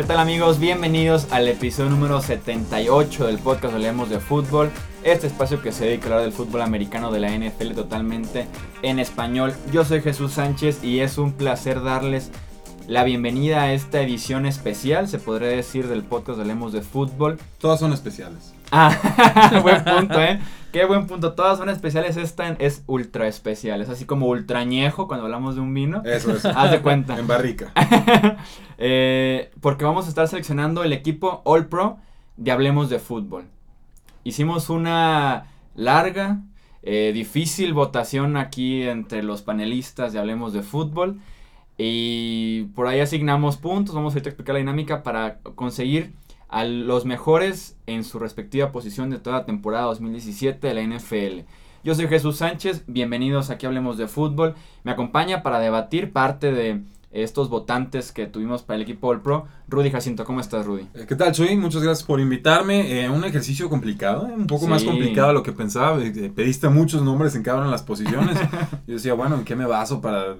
¿Qué tal amigos? Bienvenidos al episodio número 78 del podcast Hablemos de Fútbol. Este espacio que se dedica a hablar del fútbol americano de la NFL totalmente en español. Yo soy Jesús Sánchez y es un placer darles la bienvenida a esta edición especial, se podría decir, del podcast Hablemos de Fútbol. Todas son especiales. Ah, buen punto, ¿eh? Qué buen punto. Todas son especiales. Esta es ultra especial. Es así como ultrañejo cuando hablamos de un vino. Eso es. Haz de cuenta. en barrica. eh, porque vamos a estar seleccionando el equipo All Pro de Hablemos de Fútbol. Hicimos una larga, eh, difícil votación aquí entre los panelistas de Hablemos de Fútbol. Y por ahí asignamos puntos. Vamos a explicar la dinámica para conseguir a los mejores en su respectiva posición de toda la temporada 2017 de la NFL. Yo soy Jesús Sánchez, bienvenidos aquí Hablemos de Fútbol. Me acompaña para debatir parte de estos votantes que tuvimos para el equipo All Pro. Rudy Jacinto, ¿cómo estás, Rudy? Eh, ¿Qué tal, Chuy? Muchas gracias por invitarme. Eh, un ejercicio complicado, eh, un poco sí. más complicado de lo que pensaba. pediste muchos nombres en cada una de las posiciones. Yo decía, bueno, ¿en qué me baso para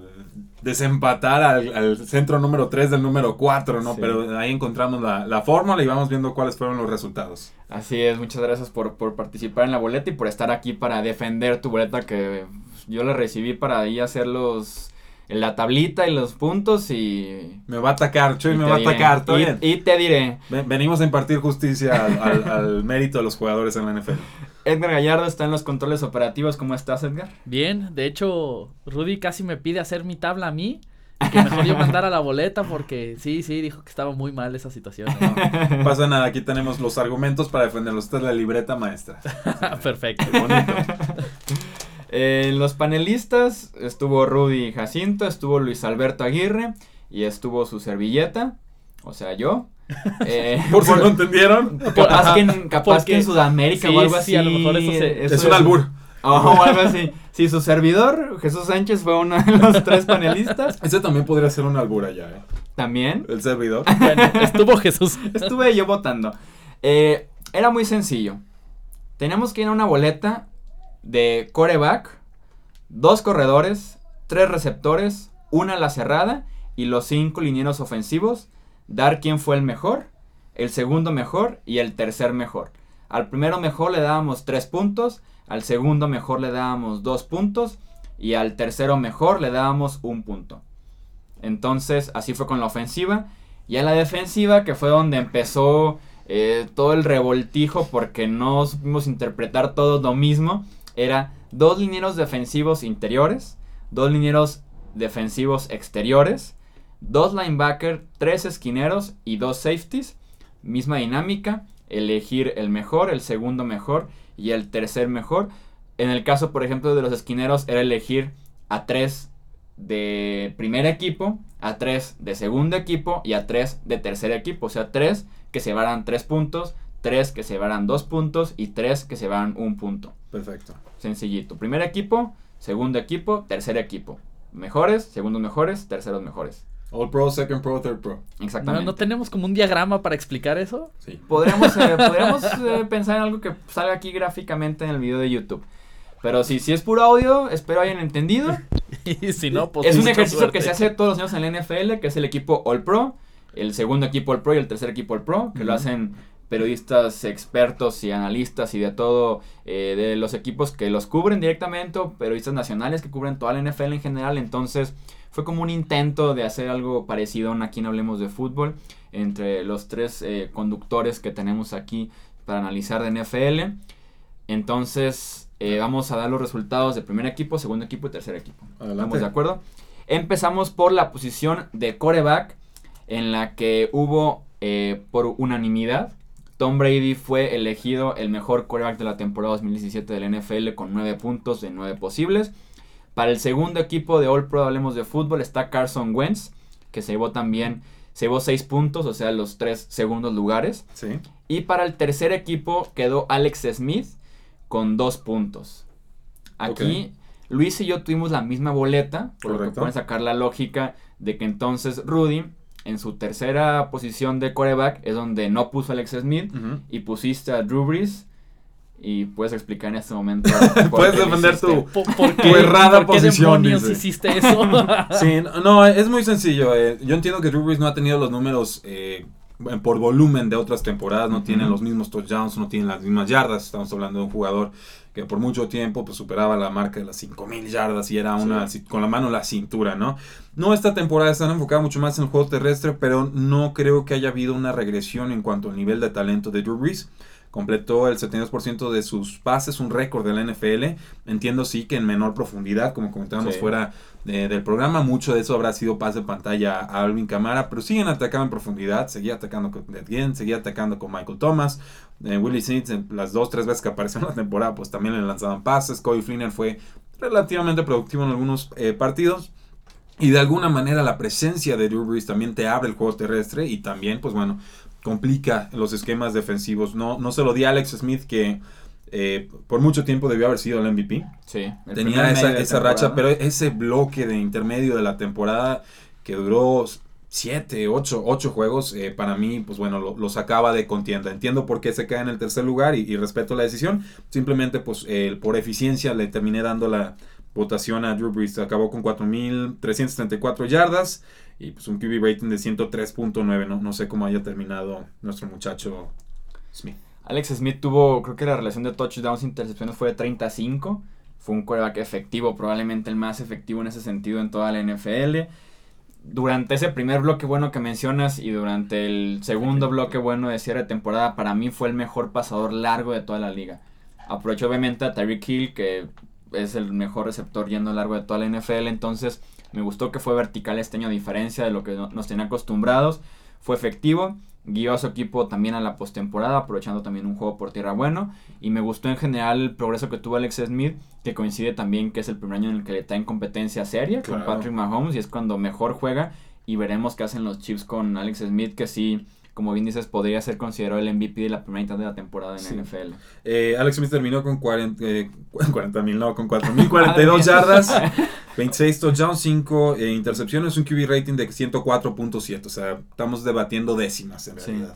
desempatar al, al, centro número 3 del número 4, ¿no? Sí. Pero ahí encontramos la, la, fórmula y vamos viendo cuáles fueron los resultados. Así es, muchas gracias por, por, participar en la boleta y por estar aquí para defender tu boleta que yo la recibí para ahí hacer los la tablita y los puntos y... Me va a atacar, Chuy, me va diré, a atacar, ¿todo y, bien? Y te diré. Venimos a impartir justicia al, al, al mérito de los jugadores en la NFL. Edgar Gallardo está en los controles operativos. ¿Cómo estás, Edgar? Bien, de hecho, Rudy casi me pide hacer mi tabla a mí. Que mejor yo mandara la boleta porque sí, sí, dijo que estaba muy mal esa situación. No pasa nada, aquí tenemos los argumentos para defenderlos. Esta es la libreta maestra. Perfecto. Qué Eh, los panelistas estuvo Rudy Jacinto, estuvo Luis Alberto Aguirre y estuvo su servilleta, o sea, yo. Eh, por, si no entendieron. Capaz, que en, capaz que en Sudamérica sí, o algo sí, así. a lo mejor eso, se, eso es un albur. O algo así. Sí, su servidor, Jesús Sánchez, fue uno de los tres panelistas. Ese también podría ser un albur allá, ¿eh? También. El servidor. Bueno, estuvo Jesús. Estuve yo votando. Eh, era muy sencillo. Teníamos que ir a una boleta de coreback, dos corredores, tres receptores, una ala cerrada y los cinco linieros ofensivos. Dar quién fue el mejor, el segundo mejor y el tercer mejor. Al primero mejor le dábamos tres puntos, al segundo mejor le dábamos dos puntos y al tercero mejor le dábamos un punto. Entonces así fue con la ofensiva y a la defensiva que fue donde empezó eh, todo el revoltijo porque no supimos interpretar todo lo mismo. Era dos linieros defensivos interiores, dos linieros defensivos exteriores, dos linebackers, tres esquineros y dos safeties. Misma dinámica, elegir el mejor, el segundo mejor y el tercer mejor. En el caso, por ejemplo, de los esquineros era elegir a tres de primer equipo, a tres de segundo equipo y a tres de tercer equipo. O sea, tres que se llevaran tres puntos, tres que se llevaran dos puntos y tres que se llevaran un punto. Perfecto. Sencillito. Primer equipo, segundo equipo, tercer equipo. Mejores, segundos mejores, terceros mejores. All Pro, Second Pro, Third Pro. Exactamente. ¿No, ¿No, tenemos como un diagrama para explicar eso? Sí. Podríamos, eh, podríamos eh, pensar en algo que salga aquí gráficamente en el video de YouTube. Pero si, si es puro audio, espero hayan entendido. y si no, pues Es un ejercicio suerte. que se hace todos los años en la NFL, que es el equipo All Pro, el segundo equipo All Pro y el tercer equipo All Pro, que uh -huh. lo hacen periodistas expertos y analistas y de todo, eh, de los equipos que los cubren directamente, periodistas nacionales que cubren toda la NFL en general. Entonces, fue como un intento de hacer algo parecido a Aquí no Hablemos de Fútbol, entre los tres eh, conductores que tenemos aquí para analizar de NFL. Entonces, eh, vamos a dar los resultados de primer equipo, segundo equipo y tercer equipo. Adelante. ¿Estamos de acuerdo? Empezamos por la posición de coreback, en la que hubo eh, por unanimidad Tom Brady fue elegido el mejor quarterback de la temporada 2017 del NFL con 9 puntos de 9 posibles. Para el segundo equipo de All Pro Hablemos de Fútbol está Carson Wentz, que se llevó también, se llevó 6 puntos, o sea, los 3 segundos lugares. Sí. Y para el tercer equipo quedó Alex Smith con 2 puntos. Aquí okay. Luis y yo tuvimos la misma boleta, por Correcto. lo que pueden sacar la lógica de que entonces Rudy en su tercera posición de coreback es donde no puso a Alex Smith uh -huh. y pusiste a Drew Brees y puedes explicar en este momento. puedes defender tu, errada posición. demonios hiciste eso? sí, no, es muy sencillo. Eh, yo entiendo que Drew Brees no ha tenido los números eh, por volumen de otras temporadas, no tiene los mismos touchdowns, no tiene las mismas yardas. Estamos hablando de un jugador que por mucho tiempo pues, superaba la marca de las 5000 yardas y era una con la mano en la cintura, ¿no? No esta temporada están enfocados mucho más en el juego terrestre, pero no creo que haya habido una regresión en cuanto al nivel de talento de Drew Brees completó el 72% de sus pases, un récord de la NFL. Entiendo sí que en menor profundidad, como comentábamos fuera del programa, mucho de eso habrá sido pase de pantalla a Alvin Camara, pero siguen atacando en profundidad, seguía atacando con Ed seguía atacando con Michael Thomas, eh, Willie Saints, las dos, tres veces que apareció en la temporada, pues también le lanzaban pases, Cody Fleener fue relativamente productivo en algunos eh, partidos. Y de alguna manera la presencia de Drew Brees también te abre el juego terrestre y también, pues bueno, complica los esquemas defensivos. No, no se lo di a Alex Smith que eh, por mucho tiempo debió haber sido el MVP. Sí. Tenía esa, esa racha, pero ese bloque de intermedio de la temporada que duró 7, 8, 8 juegos, eh, para mí, pues bueno, lo, sacaba de contienda. Entiendo por qué se cae en el tercer lugar y, respeto la decisión. Simplemente, pues por eficiencia le terminé dando la votación a Drew Brees. Acabó con 4.334 yardas y pues un QB rating de 103.9. No, no sé cómo haya terminado nuestro muchacho Smith. Alex Smith tuvo, creo que la relación de touchdowns e intercepciones fue de 35. Fue un quarterback efectivo, probablemente el más efectivo en ese sentido en toda la NFL. Durante ese primer bloque bueno que mencionas y durante el segundo bloque bueno de cierre de temporada, para mí fue el mejor pasador largo de toda la liga. Aprovecho obviamente a Tyreek Hill, que es el mejor receptor yendo largo de toda la NFL, entonces me gustó que fue vertical este año a diferencia de lo que nos tenía acostumbrados. Fue efectivo, guió a su equipo también a la postemporada, aprovechando también un juego por tierra bueno. Y me gustó en general el progreso que tuvo Alex Smith, que coincide también que es el primer año en el que le está en competencia seria con Patrick Mahomes y es cuando mejor juega. Y veremos qué hacen los Chiefs con Alex Smith, que sí como bien dices, podría ser considerado el MVP de la primera mitad de la temporada en la NFL. Eh, Alex Smith terminó con 40 mil, no, con 4.042 yardas, 26 touchdowns, 5 eh, intercepciones, un QB rating de 104.7. O sea, estamos debatiendo décimas en realidad.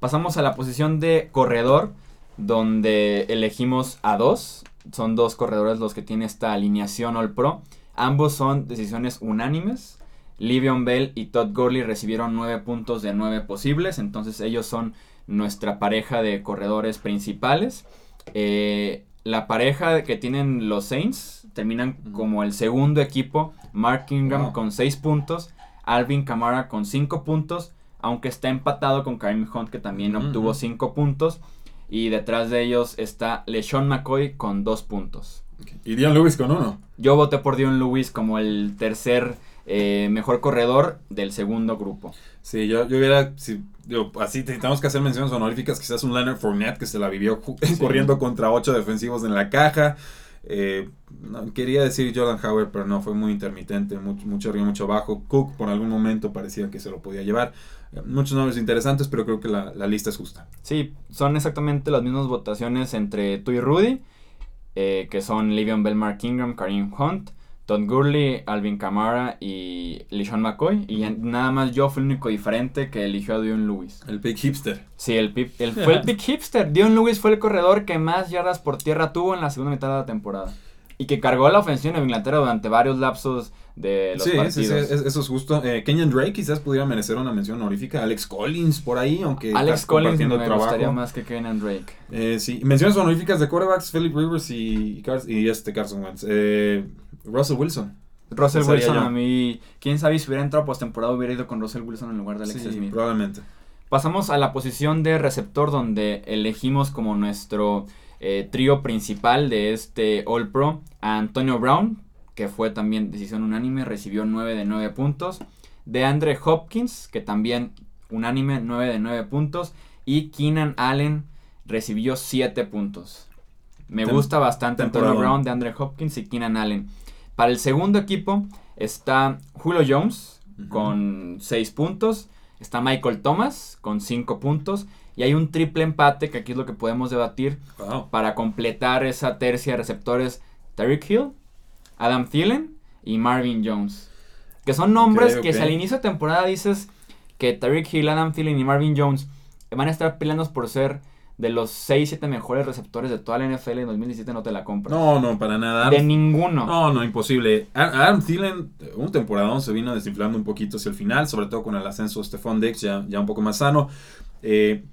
Pasamos a la posición de corredor, donde elegimos a dos. Son dos corredores los que tiene esta alineación All Pro. Ambos son decisiones unánimes. Livion Bell y Todd Gurley recibieron 9 puntos de 9 posibles, entonces ellos son nuestra pareja de corredores principales. Eh, la pareja que tienen los Saints terminan como el segundo equipo. Mark Ingram con 6 puntos, Alvin Kamara con 5 puntos, aunque está empatado con Karim Hunt que también obtuvo 5 puntos. Y detrás de ellos está LeSean McCoy con 2 puntos. ¿Y Dion Lewis con 1? Yo voté por Dion Lewis como el tercer eh, mejor corredor del segundo grupo. Sí, yo, yo hubiera, si, así tenemos que hacer menciones honoríficas, quizás un Leonard Fournette que se la vivió corriendo contra ocho defensivos en la caja. Eh, quería decir Jordan Howard, pero no, fue muy intermitente, mucho, mucho arriba, mucho abajo. Cook por algún momento parecía que se lo podía llevar. Eh, muchos nombres interesantes, pero creo que la, la, lista es justa. Sí, son exactamente las mismas votaciones entre tú y Rudy, que son Livion Bell, Mark Ingram, Karim Hunt. Todd Gurley, Alvin Kamara y LeSean McCoy. Y nada más yo fui el único diferente que eligió a Dion Lewis. El pick hipster. Sí, el, el fue el pick hipster. Dion Lewis fue el corredor que más yardas por tierra tuvo en la segunda mitad de la temporada. Y que cargó la ofensiva en Inglaterra durante varios lapsos de los partidos. Sí, sí, eso es justo. Eh, Kenyon Drake quizás pudiera merecer una mención honorífica. Alex Collins por ahí, aunque Alex Collins me trabajo. gustaría más que Kenyon Drake. Eh, sí, menciones honoríficas de quarterbacks, Philip Rivers y, y este Carson Wentz. Eh, Russell Wilson. Russell Wilson a mí, quién sabe si hubiera entrado postemporada hubiera ido con Russell Wilson en lugar de Alex sí, probablemente. Pasamos a la posición de receptor donde elegimos como nuestro eh, trío principal de este All Pro a Antonio Brown, que fue también decisión unánime, recibió 9 de 9 puntos. De Andre Hopkins, que también unánime, 9 de 9 puntos. Y Keenan Allen recibió 7 puntos. Me gusta bastante Antonio Brown, de Andre Hopkins y Keenan Allen. Para el segundo equipo está Julio Jones con 6 puntos. Está Michael Thomas con 5 puntos. Y hay un triple empate que aquí es lo que podemos debatir para completar esa tercia de receptores. Tariq Hill, Adam Thielen y Marvin Jones. Que son nombres que si al inicio de temporada dices que Tariq Hill, Adam Thielen y Marvin Jones van a estar peleando por ser de los 6, 7 mejores receptores de toda la NFL en 2017 no te la compras. No, no, para nada. De ninguno. No, no, imposible. Adam Thielen, un temporadón se vino desinflando un poquito hacia el final, sobre todo con el ascenso de Stephon Dix, ya, ya un poco más sano. Eh,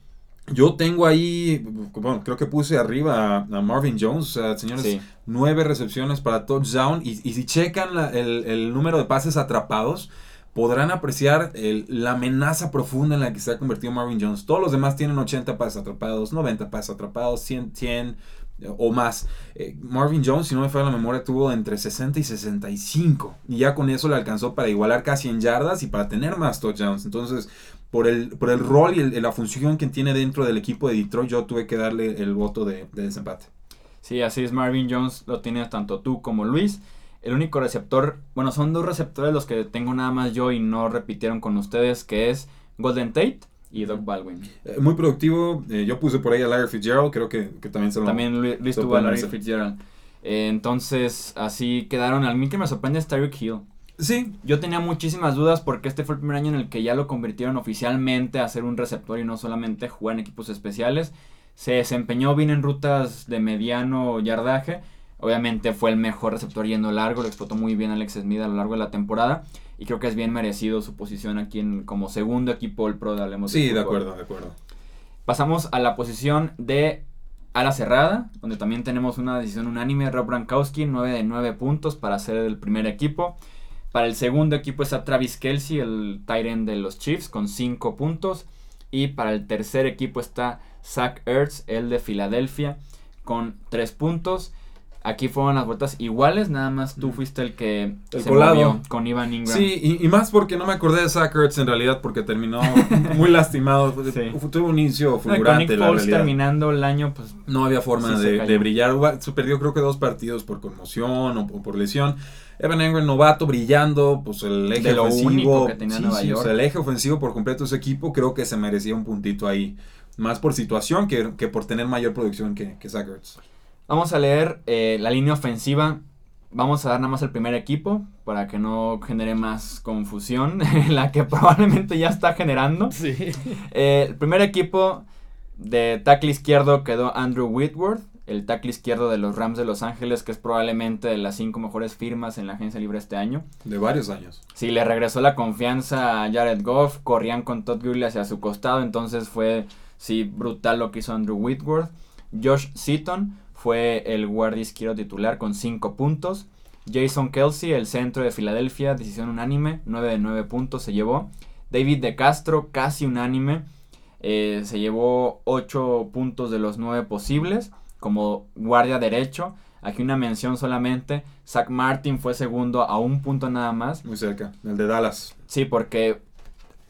yo tengo ahí, bueno, creo que puse arriba a, Marvin Jones, o sea, señores, nueve recepciones para touchdown. Y, y si checan el, el, número de pases atrapados, podrán apreciar la amenaza profunda en la que se ha convertido Marvin Jones. Todos los demás tienen 80 pases atrapados, 90 pases atrapados, 100, 100 eh, o más. Eh, Marvin Jones, si no me falla la memoria, tuvo entre 60 y 65. Y ya con eso le alcanzó para igualar casi en yardas y para tener más touchdowns. Entonces, por el, por el rol y la función que tiene dentro del equipo de Detroit, yo tuve que darle el voto de, de desempate. Sí, así es. Marvin Jones lo tienes tanto tú como Luis. El único receptor, bueno, son dos receptores los que tengo nada más yo y no repitieron con ustedes, que es Golden Tate y Doug Baldwin. Eh, muy productivo. Eh, yo puse por ahí a Larry Fitzgerald, creo que, también se lo También Luis tuvo a Larry Fitzgerald. Eh, entonces, así quedaron. Al mí que me sorprende es Tyreek Hill. Sí. Yo tenía muchísimas dudas porque este fue el primer año en el que ya lo convirtieron oficialmente a ser un receptor y no solamente jugar en equipos especiales. Se desempeñó bien en rutas de mediano yardaje Obviamente fue el mejor receptor yendo largo, lo explotó muy bien Alex Smith a lo largo de la temporada y creo que es bien merecido su posición aquí en, como segundo equipo del Pro de Hablemos Sí, de, acuerdo, de acuerdo. Pasamos a la posición de ala cerrada, donde también tenemos una decisión unánime, Rob Brankowski, 9 de 9 puntos para ser el primer equipo. Para el segundo equipo está Travis Kelsey, el end de los Chiefs, con 5 puntos. Y para el tercer equipo está Zach Ertz, el de Filadelfia, con 3 puntos. Aquí fueron las vueltas iguales, nada más tú fuiste el que el se movió con Ivan Ingram. Sí, y, más porque no me acordé de Zach en realidad porque terminó muy lastimado. Tuvo un inicio fulgurante. No, con terminando el año, pues no había forma de, brillar. Se perdió creo que dos partidos por conmoción o, por lesión. Evan Ingram novato brillando, pues el eje ofensivo que tenía Nueva York. el eje ofensivo por completo de ese equipo creo que se merecía un puntito ahí, más por situación que, por tener mayor producción que, que Zach Vamos a leer eh, la línea ofensiva. Vamos a dar nada más el primer equipo para que no genere más confusión, la que probablemente ya está generando. Sí. Eh, el primer equipo de tackle izquierdo quedó Andrew Whitworth, el tackle izquierdo de los Rams de Los Ángeles, que es probablemente de las cinco mejores firmas en la agencia libre este año. De varios años. Sí, le regresó la confianza a Jared Goff, corrían con Todd Gurley hacia su costado, entonces fue, sí, brutal lo que hizo Andrew Whitworth. Josh Seaton, fue el guardia izquierdo titular con 5 puntos. Jason Kelsey, el centro de Filadelfia, decisión unánime, 9 de 9 puntos se llevó. David de Castro, casi unánime, eh, se llevó 8 puntos de los 9 posibles como guardia derecho. Aquí una mención solamente. Zach Martin fue segundo a un punto nada más. Muy cerca, el de Dallas. Sí, porque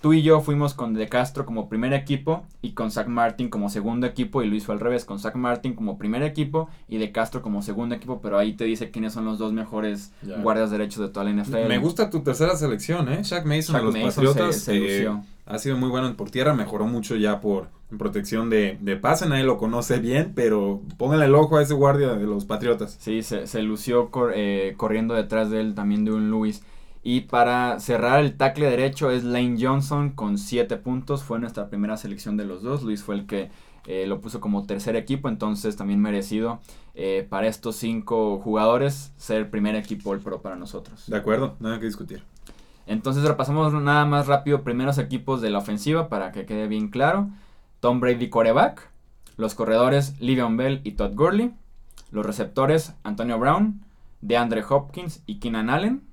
Tú y yo fuimos con De Castro como primer equipo y con Zach Martin como segundo equipo y Luis fue al revés, con Zach Martin como primer equipo y De Castro como segundo equipo, pero ahí te dice quiénes son los dos mejores guardias derechos de toda la NFL. Me gusta tu tercera selección, ¿eh? Shaq Mason de los Patriotas. Eh, ha sido muy bueno por tierra, mejoró mucho ya por protección de, de pase, nadie lo conoce bien, pero póngale el ojo a ese guardia de los Patriotas. Sí, se, lució eh, corriendo detrás de él también de un Luis. Y para cerrar el tackle derecho es Lane Johnson con 7 puntos. Fue nuestra primera selección de los dos. Luis fue el que eh, lo puso como tercer equipo. Entonces también merecido eh, para estos 5 jugadores ser el primer equipo el pro para nosotros. De acuerdo, nada que discutir. Entonces repasamos nada más rápido primeros equipos de la ofensiva para que quede bien claro. Tom Brady quarterback. Los corredores Livion Bell y Todd Gurley. Los receptores Antonio Brown, DeAndre Hopkins y Keenan Allen.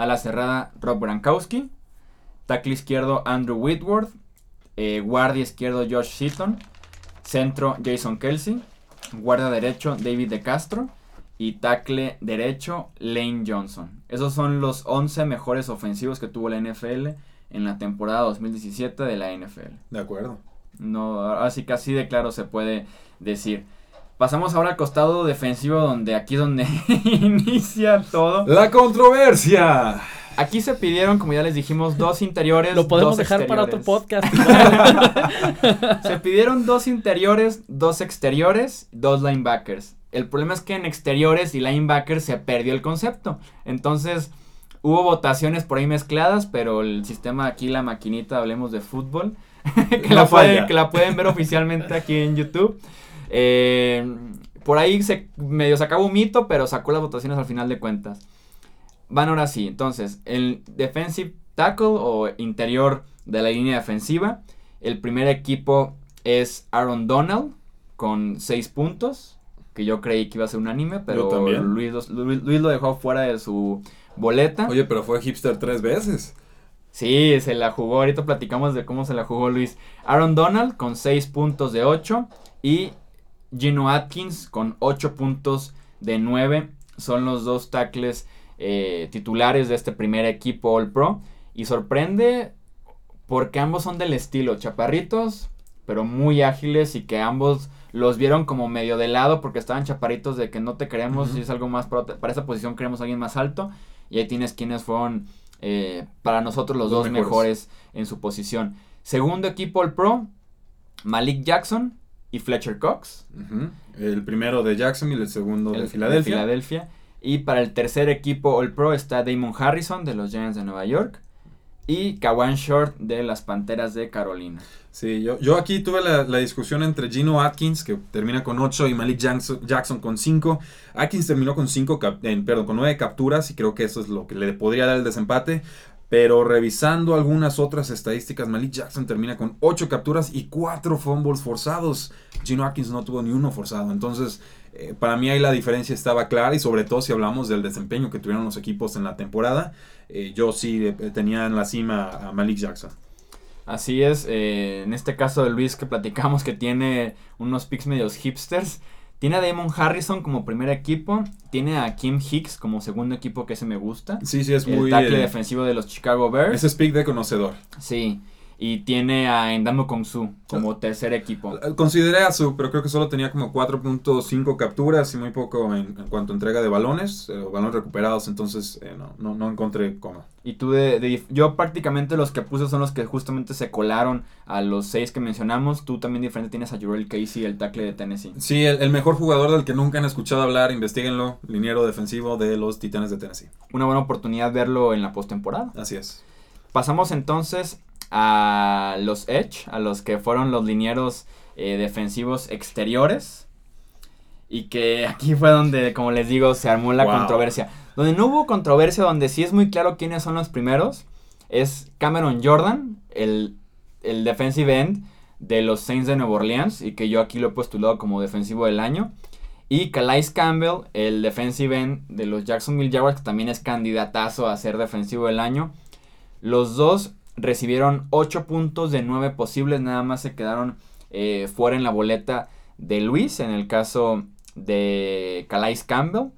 A la cerrada, Rob Brankowski. Tackle izquierdo, Andrew Whitworth. Eh, guardia izquierdo, Josh Seaton. Centro, Jason Kelsey. Guardia derecho, David De Castro. Y tackle derecho, Lane Johnson. Esos son los 11 mejores ofensivos que tuvo la NFL en la temporada 2017 de la NFL. De acuerdo. No, así que así de claro se puede decir. Pasamos ahora al costado defensivo, donde aquí es donde inicia todo. La controversia. Aquí se pidieron, como ya les dijimos, dos interiores. Lo podemos dejar para otro podcast. se pidieron dos interiores, dos exteriores, dos linebackers. El problema es que en exteriores y linebackers se perdió el concepto. Entonces, hubo votaciones por ahí mezcladas, pero el sistema aquí, la maquinita, hablemos de fútbol, que, la pueden, que, la pueden, ver oficialmente aquí en YouTube. Eh, por ahí se medio sacaba un mito, pero sacó las votaciones al final de cuentas. Van ahora sí. Entonces, el defensive tackle o interior de la línea defensiva. El primer equipo es Aaron Donald con 6 puntos. Que yo creí que iba a ser unánime, pero Luis, Luis, lo dejó fuera de su boleta. Oye, pero fue hipster tres veces. Sí, se la jugó. Ahorita platicamos de cómo se la jugó Luis. Aaron Donald con 6 puntos de 8. Y Gino Atkins con 8 puntos de 9. Son los dos tackles eh, titulares de este primer equipo All Pro. Y sorprende porque ambos son del estilo chaparritos, pero muy ágiles y que ambos los vieron como medio de lado porque estaban chaparritos de que no te queremos, si es algo más para, esa posición queremos a alguien más alto. Y ahí tienes quienes fueron eh, para nosotros los, dos mejores. en su posición. Segundo equipo All Pro, Malik Jackson y Fletcher Cox. El primero de Jackson y el segundo de Filadelfia. Filadelfia. Y para el tercer equipo All Pro está Damon Harrison de los Giants de Nueva York y Kawan Short de las Panteras de Carolina. Sí, yo, yo aquí tuve la, discusión entre Gino Atkins, que termina con 8, y Malik Jackson, con 5. Atkins terminó con 5, perdón, con 9 capturas, y creo que eso es lo que le podría dar el desempate. Pero revisando algunas otras estadísticas, Malik Jackson termina con 8 capturas y 4 fumbles forzados. Gino Atkins no tuvo ni uno forzado. Entonces, eh, para mí ahí la diferencia estaba clara y sobre todo si hablamos del desempeño que tuvieron los equipos en la temporada, eh, yo sí eh, tenía en la cima a Malik Jackson. Así es, en este caso de Luis que platicamos que tiene unos picks medios hipsters, tiene a Damon Harrison como primer equipo, tiene a Kim Hicks como segundo equipo que ese me gusta. Sí, sí, es el muy... tackle defensivo de los Chicago Bears. Ese es pick de conocedor. Sí, y tiene a Endamo Kongsu como tercer equipo. Consideré a su, pero creo que solo tenía como 4.5 capturas y muy poco en, cuanto a entrega de balones, eh, balones recuperados, entonces eh, no, no, no, encontré cómo. Y tú de, yo prácticamente los que puse son los que justamente se colaron a los seis que mencionamos. Tú también diferente tienes a Jurel Casey, el tackle de Tennessee. Sí, el, el, mejor jugador del que nunca han escuchado hablar, investiguenlo, liniero defensivo de los Titanes de Tennessee. Una buena oportunidad verlo en la postemporada. Así es. Pasamos entonces a los Edge, a los que fueron los linieros eh, defensivos exteriores. Y que aquí fue donde, como les digo, se armó la controversia. Donde no hubo controversia, donde sí es muy claro quiénes son los primeros, es Cameron Jordan, el, el defensive end de los Saints de Nueva Orleans, y que yo aquí lo he postulado como defensivo del año. Y Calais Campbell, el defensive end de los Jacksonville Jaguars, que también es candidatazo a ser defensivo del año. Los dos recibieron 8 puntos de 9 posibles, nada más se quedaron eh, fuera en la boleta de Luis, en el caso de Calais Campbell.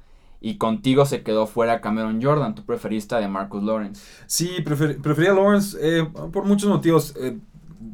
Y contigo se quedó fuera Cameron Jordan, tu preferista de Marcus Lawrence. Sí, prefería a Lawrence eh, por muchos motivos. Eh,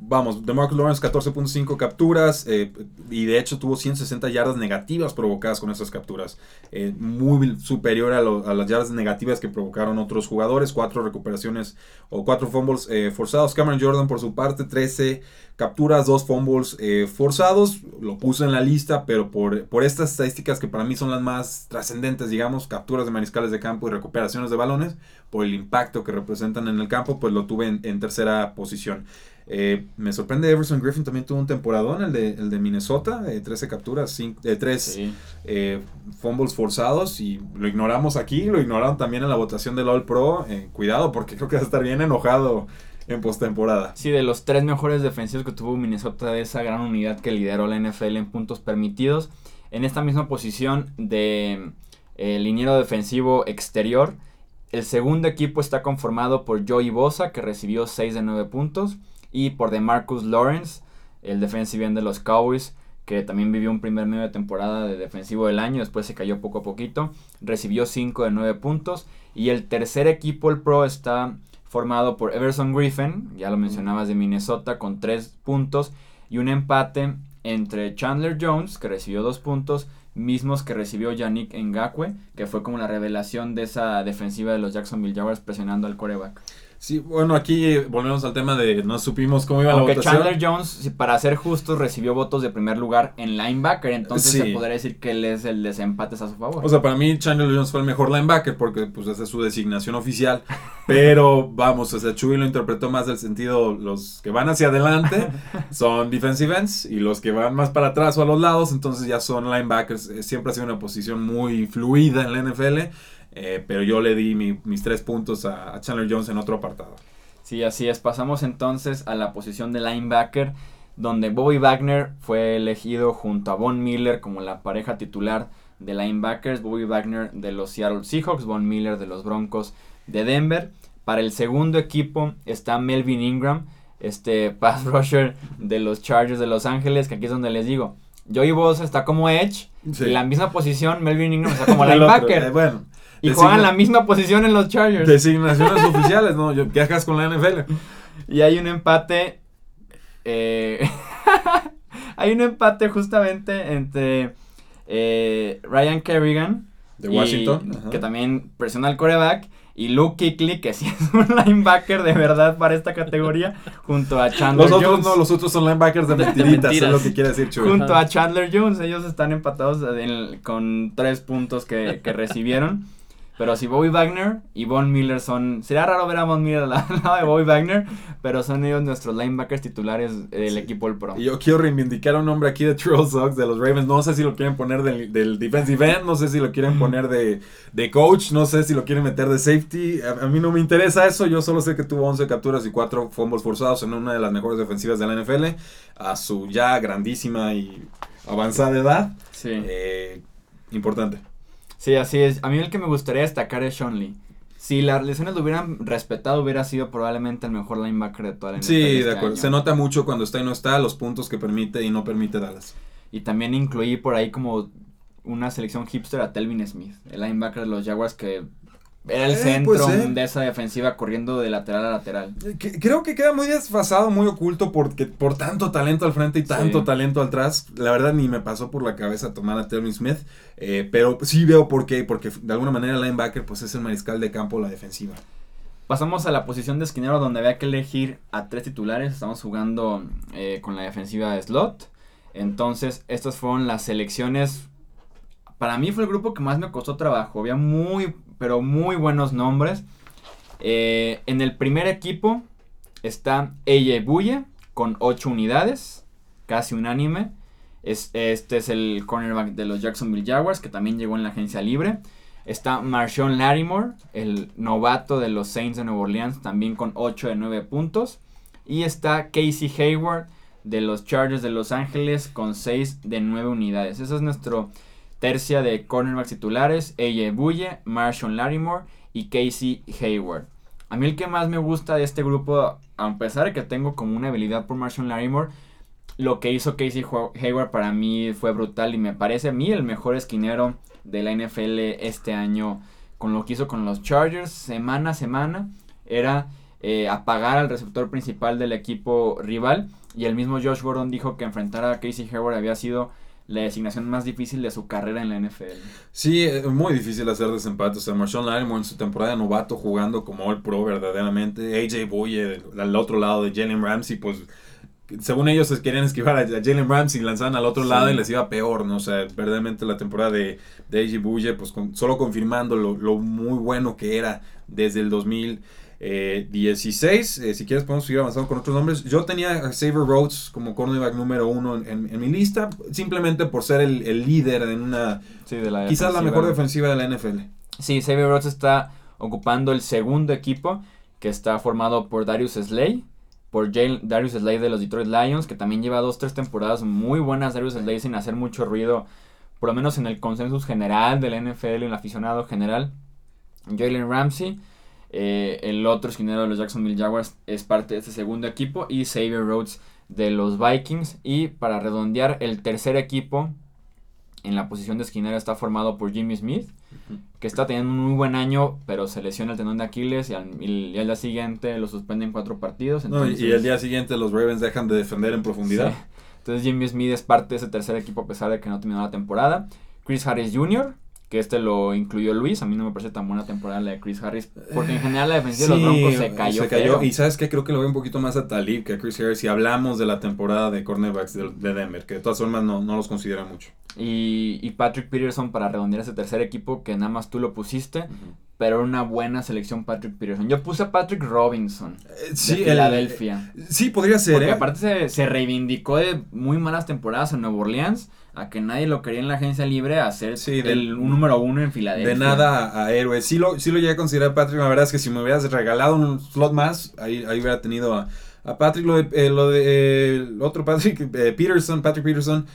vamos, de Marcus Lawrence 14.5 capturas eh, y de hecho tuvo 160 yardas negativas provocadas con esas capturas. Eh, muy superior a, las yardas negativas que provocaron otros jugadores. Cuatro recuperaciones o cuatro fumbles eh, forzados. Cameron Jordan por su parte 13 capturas, dos fumbles forzados. Lo puse en la lista, pero por, por estas estadísticas que para mí son las más trascendentes, digamos, capturas de mariscales de campo y recuperaciones de balones, por el impacto que representan en el campo, pues lo tuve en tercera posición. Eh, me sorprende Everson Griffin también tuvo un temporadón, el de, el de Minnesota, 13 capturas, 3 eh, fumbles forzados y lo ignoramos aquí, lo ignoraron también en la votación del All Pro. Eh, cuidado porque creo que va a estar bien enojado en postemporada. Sí, de los tres mejores defensivos que tuvo Minnesota de esa gran unidad que lideró la NFL en puntos permitidos. En esta misma posición de liniero defensivo exterior, el segundo equipo está conformado por Joey Bosa, que recibió 6 de 9 puntos. Y por DeMarcus Lawrence, el defensive end de los Cowboys, que también vivió un primer medio de temporada de defensivo del año, después se cayó poco a poquito, recibió 5 de 9 puntos. Y el tercer equipo, el Pro, está formado por Everson Griffin, ya lo mencionabas de Minnesota, con 3 puntos. Y un empate entre Chandler Jones, que recibió 2 puntos, mismos que recibió Yannick Ngakwe, que fue como la revelación de esa defensiva de los Jacksonville Jaguars presionando al coreback. Sí, bueno, aquí volvemos al tema de no supimos cómo iba Aunque la votación. Chandler Jones, para ser justos, recibió votos de primer lugar en linebacker, entonces Sí. se podría decir que él es el desempate a su favor. O sea, para mí Chandler Jones fue el mejor linebacker porque pues esa es su designación oficial. Pero vamos, o sea, Chuy lo interpretó más del sentido, los que van hacia adelante son defensive ends y los que van más para atrás o a los lados, entonces ya son linebackers. Eh, Siempre ha sido una posición muy fluida en la NFL, eh, pero yo le di mi- mis tres puntos a, a Chandler Jones en otro apartado. Sí, así es. Pasamos entonces a la posición de linebacker, donde Bobby Wagner fue elegido junto a Von Miller como la pareja titular de linebackers. Bobby Wagner de los Seattle Seahawks, Von Miller de los Broncos de Denver. Para el segundo equipo está Melvin Ingram, este pass rusher de los Chargers de Los Ángeles, que aquí es donde les digo. Joey Bosa está como edge, Sí. en la misma posición Melvin Ingram está como linebacker. eh, bueno, y designa- juegan la misma posición en los Chargers. Designaciones oficiales, ¿no? Yo- ¿Qué hagas con la NFL? Y hay un empate. eh, hay un empate justamente entre eh, Ryan Kerrigan. De Washington. que también presiona al coreback. Y Luke Kuechly, que sí es un linebacker de verdad para esta categoría. junto a Chandler Los otros Jones. no, los otros son linebackers de De mentiritas, es lo que quiere decir Chuy. junto Ajá. a Chandler Jones. Ellos están empatados en- con tres puntos que, que recibieron. Pero si Bobby Wagner y Von Miller son. Sería raro ver a Von Miller al lado de Bobby Wagner. Pero son ellos nuestros linebackers titulares del Sí. equipo del Pro. Y yo quiero reivindicar a un hombre aquí de Trill Sox, de los Ravens. No sé si lo quieren poner del, del defensive end, no sé si lo quieren poner de, de coach, no sé si lo quieren meter de safety. A, a mí no me interesa eso, yo solo sé que tuvo 11 capturas y 4 fumbles forzados en una de las mejores defensivas de la NFL, a su ya grandísima y avanzada edad. Sí. Eh, importante. Sí, así es. A mí el que me gustaría destacar es Sean Lee. Si las lesiones lo hubieran respetado, hubiera sido probablemente el mejor linebacker de toda la NFL. Sí, este de acuerdo. año. Se nota mucho cuando está y no está, los puntos que permite y no permite Dallas. Y también incluí por ahí como una selección hipster a Telvin Smith, el linebacker de los Jaguars que era el Eh, centro pues, eh. de esa defensiva corriendo de lateral a lateral. Que- Creo que queda muy desfasado, muy oculto porque por tanto talento al frente y tanto Sí. talento atrás. La verdad ni me pasó por la cabeza tomar a Telvin Smith, eh, pero sí veo por qué, porque de alguna manera el linebacker pues es el mariscal de campo la defensiva. Pasamos a la posición de esquinero donde había que elegir a tres titulares. Estamos jugando eh, con la defensiva de slot. Entonces, estas fueron las selecciones. Para mí fue el grupo que más me costó trabajo. Había muy, pero muy buenos nombres. Eh, en el primer equipo está AJ Buye con 8 unidades, casi unánime. Es, este es el cornerback de los Jacksonville Jaguars, que también llegó en la agencia libre. Está Marshawn Lattimore, el novato de los Saints de Nueva Orleans, también con 8 de 9 puntos. Y está Casey Hayward de los Chargers de Los Ángeles con 6 de 9 unidades. Esa es nuestro tercia de cornerbacks titulares. AJ Buye, Marshawn Lattimore y Casey Hayward. A mí el que más me gusta de este grupo, a pesar de que tengo como una habilidad por Marshawn Lattimore, lo que hizo Casey Hayward para mí fue brutal y me parece a mí el mejor esquinero de la NFL este año con lo que hizo con los Chargers semana a semana era eh, apagar al receptor principal del equipo rival y el mismo Josh Gordon dijo que enfrentar a Casey Hayward había sido la designación más difícil de su carrera en la NFL. Sí, es muy difícil hacer desempates. O sea, Marshawn Lattimore en su temporada de novato jugando como All Pro verdaderamente. AJ Boye al otro lado de Jalen Ramsey, pues según ellos es- querían esquivar a Jalen Ramsey lanzaban al otro Sí. lado y les iba peor, ¿no? O sea, verdaderamente la temporada de, de AJ Boye, pues con- solo confirmando lo, lo muy bueno que era desde el 2016. Eh, si quieres podemos seguir avanzando con otros nombres. Yo tenía a Xavier Rhodes como cornerback número uno en, en- en mi lista, simplemente por ser el, el líder en una... Sí, de la Quizás la mejor defensiva de la NFL. Sí, Xavier Rhodes está ocupando el segundo equipo que está formado por Darius Slay, por Jalen- Darius Slay de los Detroit Lions, que también lleva dos, tres temporadas muy buenas Darius Slay sin hacer mucho ruido, por lo menos en el consenso general del NFL, en el aficionado general. Jalen Ramsey, eh, el otro esquinero de los Jacksonville Jaguars, es parte de este segundo equipo, y Xavier Rhodes de los Vikings. Y para redondear, el tercer equipo en la posición de esquinero está formado por Jimmy Smith, que está teniendo un muy buen año, pero se lesiona el tendón de Aquiles y al, y al día siguiente lo suspenden cuatro partidos. No, y- el día siguiente los Ravens dejan de defender en profundidad. Sí. Entonces Jimmy Smith es parte de ese tercer equipo a pesar de que no terminó la temporada. Chris Harris Jr., que este lo incluyó Luis. A mí no me parece tan buena temporada la de Chris Harris, porque en general la defensiva de los Broncos se cayó. Se cayó. Y sabes que creo que lo veo un poquito más a Talib que a Chris Harris. Si hablamos de la temporada de cornerbacks de, Denver, que de todas formas no, no los considera mucho. Y, y, Patrick Peterson para redondear ese tercer equipo que nada más tú lo pusiste. Pero una buena selección Patrick Peterson. Yo puse a Patrick Robinson eh, sí, de Filadelfia. sí, podría ser. Porque ¿eh? aparte se, se, reivindicó de muy malas temporadas en Nueva Orleans a que nadie lo quería en la agencia libre a ser el un número uno en Filadelfia. De nada a, héroe. Sí lo, sí lo llegué a considerar Patrick. La verdad es que si me hubieras regalado un slot más, ahí, ahí hubiera tenido a, a Patrick. Lo de, eh, lo de el otro Patrick Peterson, Patrick Peterson.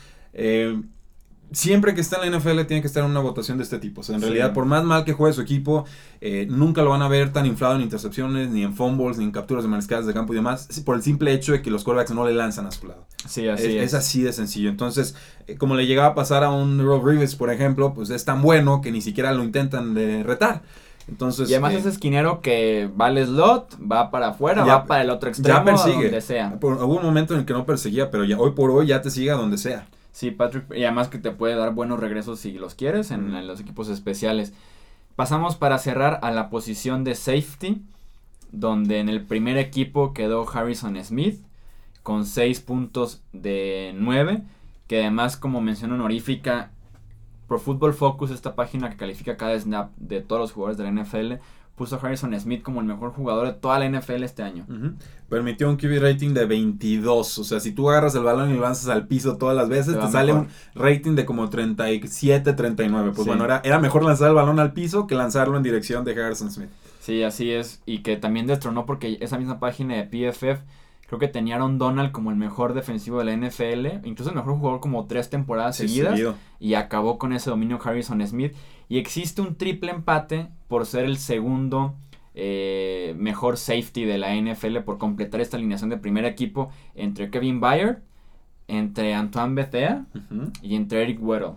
Siempre que está en la NFL tiene que estar en una votación de este tipo. O sea, en realidad, por más mal que juegue su equipo, eh, nunca lo van a ver tan inflado en intercepciones, ni en fumbles, ni en capturas de mariscales de campo y demás, por el simple hecho de que los quarterbacks no le lanzan a su lado. Sí, así es. Es, así de sencillo. Entonces, eh, como le llegaba a pasar a un Rob Rivers, por ejemplo, pues es tan bueno que ni siquiera lo intentan de retar. Entonces, y además eh, es esquinero que va al slot, va para afuera, va para el otro extremo, ya persigue. donde sea. hubo un momento en el que no perseguía, pero ya hoy por hoy ya te sigue a donde sea. Sí, Patrick, y además que te puede dar buenos regresos si los quieres en, los equipos especiales. Pasamos para cerrar a la posición de safety, donde en el primer equipo quedó Harrison Smith con 6 puntos de 9, que además como mención honorífica, Pro Football Focus, esta página que califica cada snap de todos los jugadores de la NFL, puso a Harrison Smith como el mejor jugador de toda la NFL este año. Permitió un QB rating de 22. O sea, si tú agarras el balón y lo lanzas al piso todas las veces, te, sale un rating de como 37, 39. Pues bueno, era, era mejor lanzar el balón al piso que lanzarlo en dirección de Harrison Smith. Sí, así es. Y que también destronó porque esa misma página de PFF creo que tenía Aaron Donald como el mejor defensivo de la NFL, incluso el mejor jugador como tres temporadas seguidas, y acabó con ese dominio Harrison Smith. Y existe un triple empate por ser el segundo eh, mejor safety de la NFL, por completar esta alineación de primer equipo entre Kevin Byard, entre Antoine Bethea y entre Eric Weddle.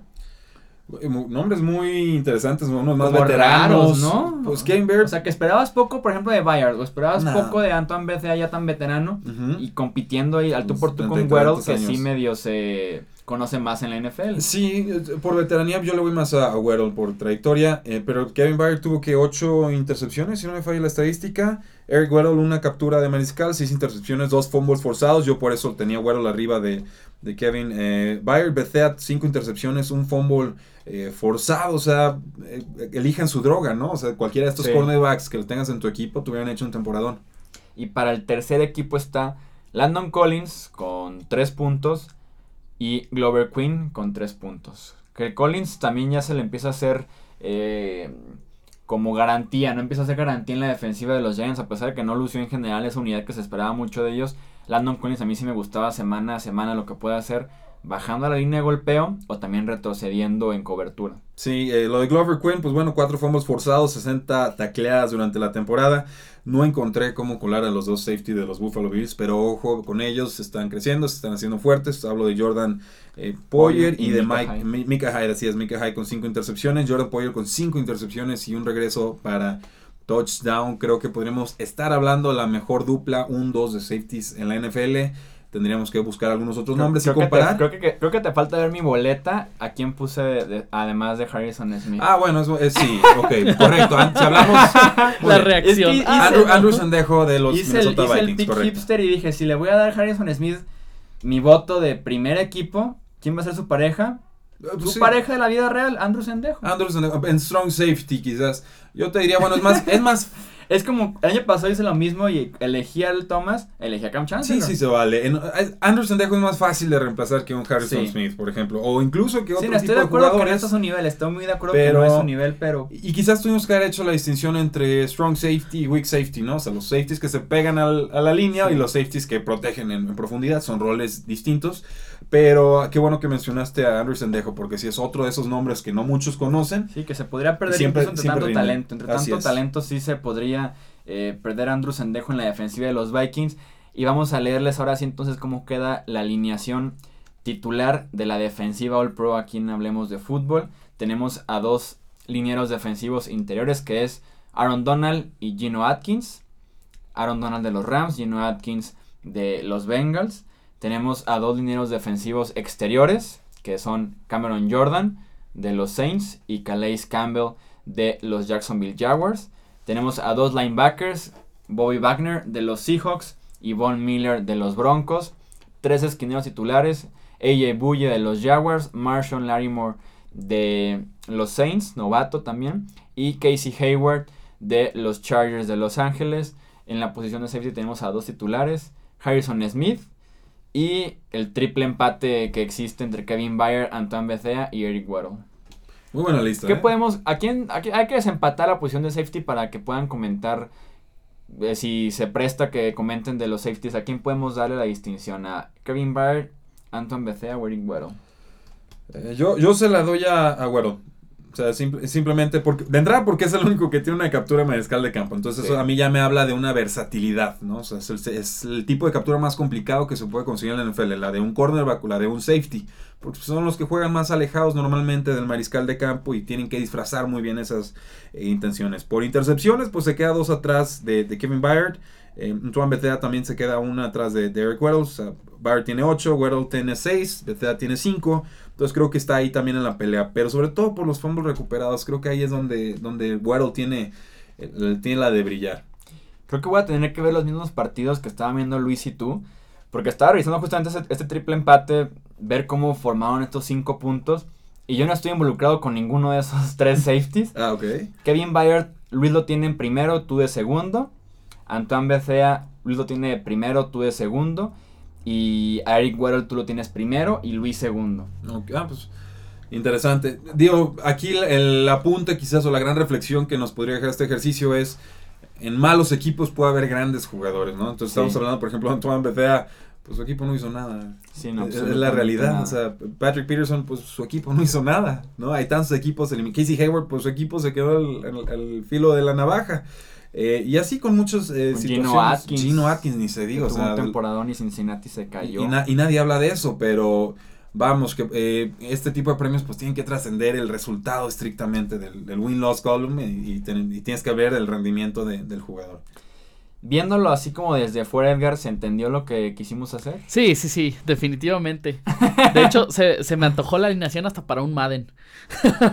Nombres muy interesantes, unos más veteranos, ¿no? Pues Kevin. O sea, que esperabas poco, por ejemplo, de Bayard, o esperabas poco de Antoine Bethea ya tan veterano, y compitiendo ahí al tú por tú con Weddle, que sí medio se conoce más en la NFL. Sí, por veteranía yo le voy más a, a por trayectoria, eh, pero Kevin Byard tuvo que ocho intercepciones, si no me falla la estadística. Eric Weddle una captura de mariscal, seis intercepciones, dos fumbles forzados. Yo por eso tenía Weddle arriba de, de Kevin eh, Byard. Bethea, cinco intercepciones, un fumble eh, forzado. O sea, eh, elijan su droga, ¿no? O sea, cualquiera de estos cornerbacks que lo tengas en tu equipo te hubieran hecho un temporadón. Y para el tercer equipo está Landon Collins con tres puntos y Glover Queen con 3 puntos. Que Collins también ya se le empieza a hacer eh, como garantía, no empieza a ser garantía en la defensiva de los Giants, a pesar de que no lució en general esa unidad que se esperaba mucho de ellos. Landon Collins a mí sí me gustaba semana a semana lo que puede hacer bajando a la línea de golpeo o también retrocediendo en cobertura. Sí, eh, lo de Glover Quinn, pues bueno, cuatro fumbles forzados, 60 tacleadas durante la temporada. No encontré cómo colar a los dos safety de los Buffalo Bills, pero ojo con ellos, están creciendo, se están haciendo fuertes. Hablo de Jordan eh, Poyer y, de Mike, Mika Hyde, así es, Mika Hyde con cinco intercepciones, Jordan Poyer con cinco intercepciones y un regreso para touchdown. Creo que podríamos estar hablando de la mejor dupla, un 2 de safeties en la NFL tendríamos que buscar algunos otros nombres creo y comparar. Que te, creo, que, creo que te falta ver mi boleta. ¿A quién puse además de Harrison Smith? Ah, bueno, eso, es, sí, ok, correcto. Si hablamos. la reacción. Andrew, Sendejo de los hice Minnesota el, hice el pick hipster y dije: si le voy a dar a Harrison Smith mi voto de primer equipo, ¿quién va a ser su pareja? Ah, pues su pareja de la vida real, Andrew Sendejo. Andrew Sendejo, en Strong Safety quizás. Yo te diría, bueno, es más, es más es como, el año pasado hice lo mismo y elegí al Thomas, elegí a Cam Chancellor. Sí, sí se vale. En, Anderson Dejo es más fácil de reemplazar que un Harrison Smith, por ejemplo. O incluso que otro sí, estoy de acuerdo con eso es su nivel, estoy muy de acuerdo que no es su nivel, pero... Y quizás tuvimos que haber hecho la distinción entre strong safety y weak safety, ¿no? O sea, los safeties que se pegan al, a la línea y los safeties que protegen en, en profundidad son roles distintos. Pero qué bueno que mencionaste a Andrew Sendejo, porque si es otro de esos nombres que no muchos conocen. Sí, que se podría perder siempre, entre tanto talento. Entre tanto talento sí se podría eh, perder a Andrew Sendejo en la defensiva de los Vikings. Y vamos a leerles ahora sí entonces cómo queda la alineación titular de la defensiva All Pro aquí en Hablemos de Fútbol. Tenemos a dos linieros defensivos interiores que es Aaron Donald y Gino Atkins. Aaron Donald de los Rams, Gino Atkins de los Bengals. Tenemos a dos linieros defensivos exteriores, que son Cameron Jordan de los Saints y Calais Campbell de los Jacksonville Jaguars. Tenemos a dos linebackers, Bobby Wagner de los Seahawks y Von Miller de los Broncos. Tres esquineros titulares, AJ Bulle de los Jaguars, Marshall Larimore de los Saints, novato también, y Casey Hayward de los Chargers de Los Ángeles. En la posición de safety tenemos a dos titulares, Harrison Smith y el triple empate que existe entre Kevin Bayer, Antoine Bethea y Eric Weddle. Muy buena lista. ¿Qué ¿eh? podemos, a quién, a hay que desempatar la posición de safety para que puedan comentar eh, si se presta que comenten de los safeties, a quién podemos darle la distinción, a Kevin Bayer, Antoine Bethea o Eric Weddle. Eh, yo, yo se la doy a Agüero. O sea, simple- simplemente porque. De entrada, porque es el único que tiene una captura mariscal de campo. Entonces, Sí. eso a mí ya me habla de una versatilidad, ¿no? O sea, es el, es el tipo de captura más complicado que se puede conseguir en la NFL. La de un cornerback la de un safety. Porque son los que juegan más alejados normalmente del mariscal de campo y tienen que disfrazar muy bien esas eh, intenciones. Por intercepciones, pues se queda dos atrás de, de Kevin Byard. Eh, Antoine Bethea también se queda una atrás de Derek Weddle. O sea, Byard tiene 8, Weddle tiene 6, Bethea tiene 5. Entonces creo que está ahí también en la pelea. Pero sobre todo por los fumbles recuperados, creo que ahí es donde, donde Weddle tiene, eh, tiene la de brillar. Creo que voy a tener que ver los mismos partidos que estaban viendo Luis y tú. Porque estaba revisando justamente ese- este triple empate, ver cómo formaron estos cinco puntos. Y yo no estoy involucrado con ninguno de esos tres safeties. Ah, ok. Kevin Byard, Luis lo tiene en primero, tú de segundo. Antoine Bethea, Luis lo tiene de primero, tú de segundo. Y a Eric Weddle tú lo tienes primero y Luis segundo. Ok, Ah, pues interesante. Digo, aquí el, el apunte quizás o la gran reflexión que nos podría dejar este ejercicio es, en malos equipos puede haber grandes jugadores, ¿no? Entonces estamos hablando, por ejemplo, de Antoine Bethea, pues su equipo no hizo nada. Sí, no, es, es la realidad, nada. o sea, Patrick Peterson, pues su equipo no hizo nada, ¿no? Hay tantos equipos, el Casey Hayward, pues su equipo se quedó al filo de la navaja. Eh, y así con muchos eh, Con situaciones. Gino Atkins. Gino Atkins, ni se diga, o sea, un temporadón y Cincinnati se cayó. y, y na- y nadie habla de eso, pero vamos, que eh, este tipo de premios pues tienen que trascender el resultado estrictamente del, del win-loss column y, y ten- y tienes que ver el rendimiento de- del jugador. Viéndolo así como desde fuera, Edgar, ¿se entendió lo que quisimos hacer? Sí, sí, sí, definitivamente. De hecho, se, se me antojó la alineación hasta para un Madden.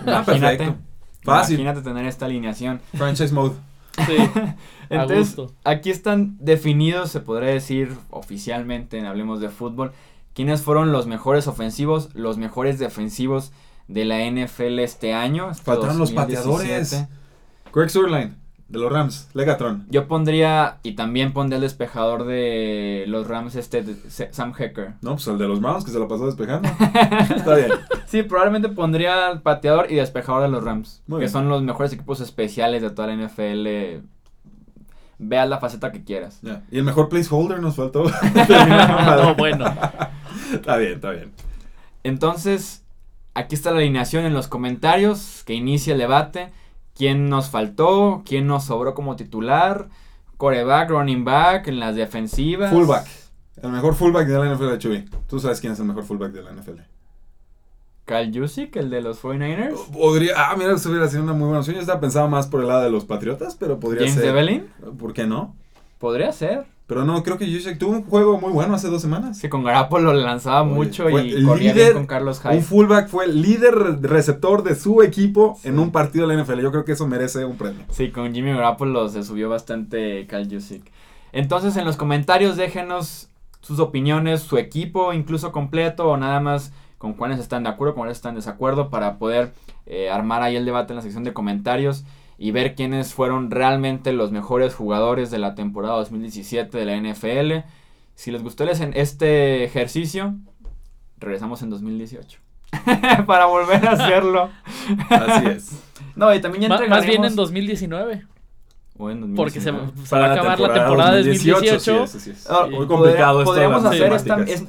Ah, perfecto. Fácil. Imagínate tener esta alineación. Franchise mode. Sí, a Entonces, gusto. aquí están definidos, se podría decir oficialmente en Hablemos de Fútbol, quiénes fueron los mejores ofensivos, los mejores defensivos de la NFL este año. este Faltaron los 2017. pateadores. Greg Surline, de los Rams, Legatron. Yo pondría, y también pondría el despejador de los Rams, este, Sam Hecker. No, pues el de los Browns que se la pasó despejando. Está bien. Sí, probablemente pondría el pateador y despejador de los Rams, Muy que bien. son los mejores equipos especiales de toda la NFL. Veas la faceta que quieras. Y el mejor placeholder nos faltó. No, bueno. Está bien, está bien. Entonces, aquí está la alineación en los comentarios que inicia el debate. ¿Quién nos faltó? ¿Quién nos sobró como titular? Coreback, running back, en las defensivas. Fullback. El mejor fullback de la NFL, Chuy. Tú sabes quién es el mejor fullback de la NFL. Kyle Jusic, el de los 49ers. Podría. Ah, mira, eso hubiera sido una muy buena opción. Yo estaba pensando más por el lado de los Patriotas, pero podría James ser. Develin. ¿Por qué no? Podría ser. Pero no, creo que Juszczyk tuvo un juego muy bueno hace dos semanas. Que con Garapolo le lanzaba Oye, mucho y corría líder- bien con Carlos Hyde. Un fullback fue el líder receptor de su equipo Sí. en un partido de la NFL. Yo creo que eso merece un premio. Sí, con Jimmy Garoppolo se subió bastante Kyle Jusic. Entonces, en los comentarios déjenos sus opiniones, su equipo incluso completo o nada más con cuáles están de acuerdo, con cuáles están en desacuerdo para poder eh, armar ahí el debate en la sección de comentarios y ver quiénes fueron realmente los mejores jugadores de la temporada 2017 de la NFL. Si les gustó les- este ejercicio, regresamos en 2018 para volver a hacerlo. Así es. No, y también ya Ma- más bien entregaremos- en 2019. O en Porque se, 2019. se va a acabar la temporada de 2018. sí es, así es. Ah, Sí. Muy complicado Podríamos hacer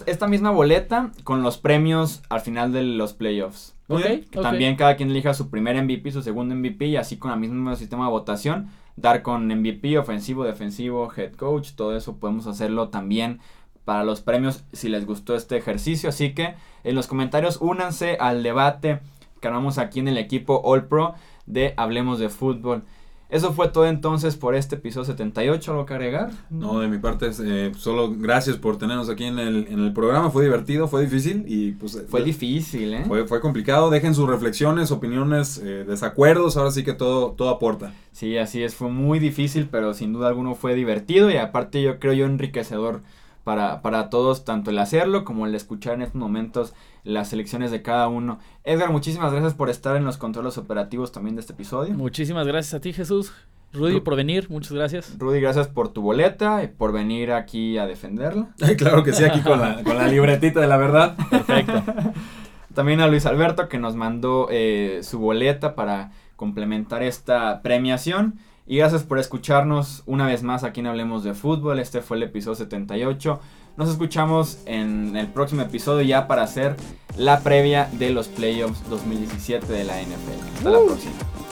esta, misma boleta con los premios al final de los playoffs. Que. También cada quien elija su primer MVP, su segundo MVP y así con el mismo sistema de votación. Dar con MVP, ofensivo, defensivo, head coach, todo eso podemos hacerlo también para los premios si les gustó este ejercicio. Así que en los comentarios únanse al debate que armamos aquí en el equipo All Pro de Hablemos de Fútbol. Eso fue todo entonces por este episodio 78, ¿algo que agregar? No, de mi parte, eh, solo gracias por tenernos aquí en el, en el programa. Fue divertido, fue difícil y pues... Fue difícil, ¿eh? Fue, fue complicado. Dejen sus reflexiones, opiniones, eh, desacuerdos. Ahora sí que todo, todo aporta. Sí, así es. Fue muy difícil, pero sin duda alguno fue divertido y aparte yo creo yo enriquecedor para, para todos, tanto el hacerlo como el escuchar en estos momentos las elecciones de cada uno. Edgar, muchísimas gracias por estar en los controles operativos también de este episodio. Muchísimas gracias a ti, Jesús. Rudy, por venir, muchas gracias. Rudy, gracias por tu boleta y por venir aquí a defenderlo. claro que sí, aquí con la, con la libretita de la verdad. Perfecto. También a Luis Alberto que nos mandó eh, su boleta para complementar esta premiación. Y gracias por escucharnos una vez más aquí en Hablemos de Fútbol. Este fue el episodio 78. Nos escuchamos en el próximo episodio ya para hacer la previa de los playoffs 2017 de la NFL. Hasta la próxima.